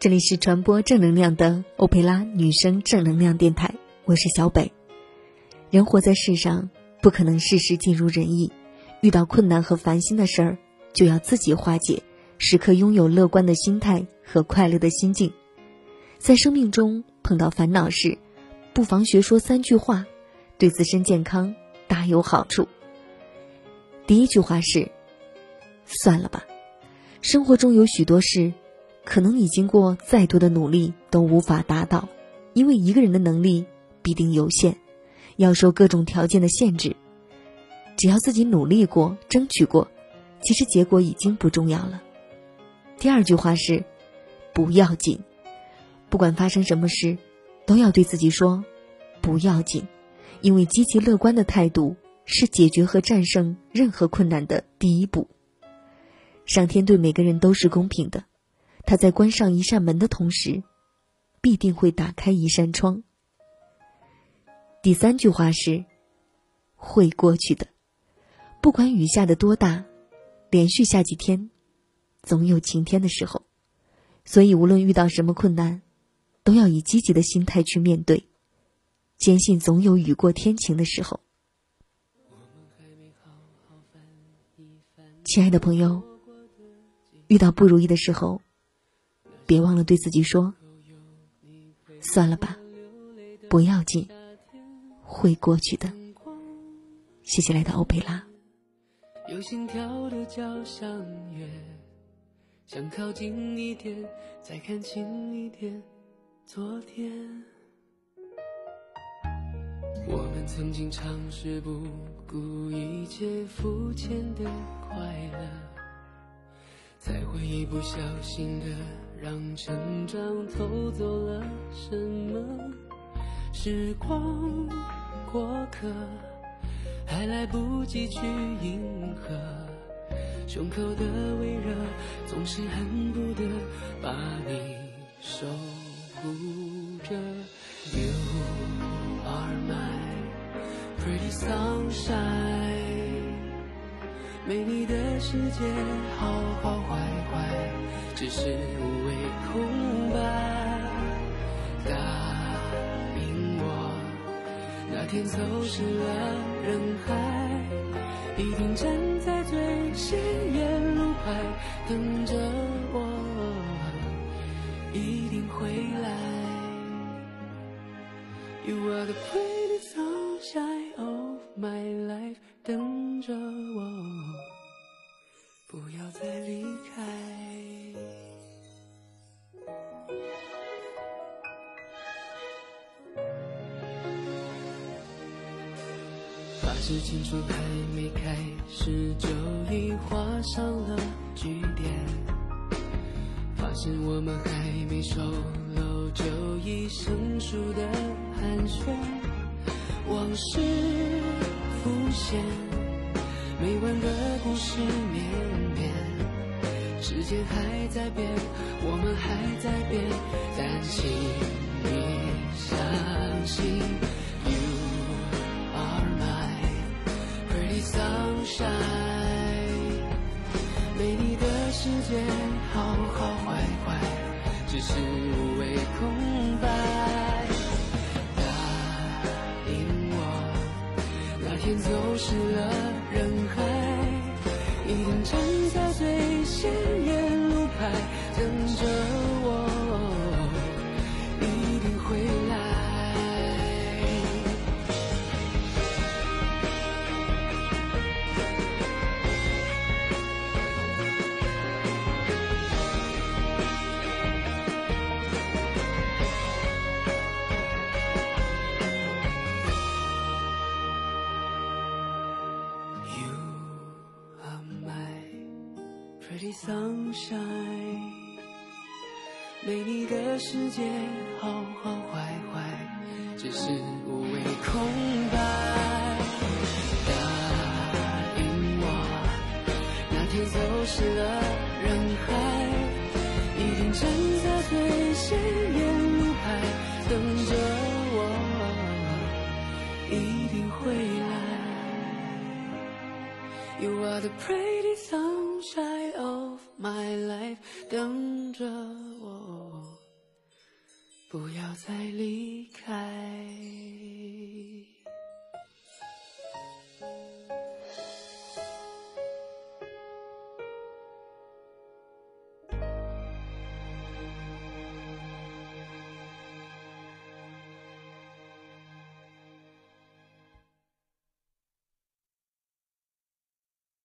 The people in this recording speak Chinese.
这里是传播正能量的欧佩拉女生正能量电台，我是小北。人活在世上，不可能事事尽如人意，遇到困难和烦心的事儿，就要自己化解，时刻拥有乐观的心态和快乐的心境。在生命中碰到烦恼时，不妨学说三句话，对自身健康大有好处。第一句话是：算了吧，生活中有许多事。可能你经过再多的努力都无法达到，因为一个人的能力必定有限，要受各种条件的限制。只要自己努力过、争取过，其实结果已经不重要了。第二句话是：不要紧，不管发生什么事，都要对自己说不要紧，因为积极乐观的态度是解决和战胜任何困难的第一步。上天对每个人都是公平的。他在关上一扇门的同时，必定会打开一扇窗。第三句话是：会过去的，不管雨下的多大，连续下几天，总有晴天的时候。所以，无论遇到什么困难，都要以积极的心态去面对，坚信总有雨过天晴的时候。亲爱的朋友，遇到不如意的时候。别忘了对自己说：“算了吧，不要紧，会过去的。”谢谢来到欧佩拉。有心跳的交响乐，想靠近一点，再看清一点昨天。我们曾经尝试不顾一切肤浅的快乐，才会一不小心的。让成长偷走了什么？时光过客，还来不及去迎合，胸口的微热总是恨不得把你守护着。You are my pretty sunshine，没你的世界好好坏坏，只是无谓。空白，答应我，那天走失了人海，一定站在最显眼路牌是青春还没开始，就已画上了句点。发现我们还没熟络，就已生疏的寒暄。往事浮现，没完的故事绵绵。时间还在变，我们还在变，但请你相信。也，好好坏坏，只是无谓空白。答应我，那天走失了 Pretty sunshine，没你的世界好好坏坏，只是无谓空白。答应我，那天走失了人海，一定站在最显眼路牌等着 You are the pretty sunshine of my life. 等着我，不要再离开。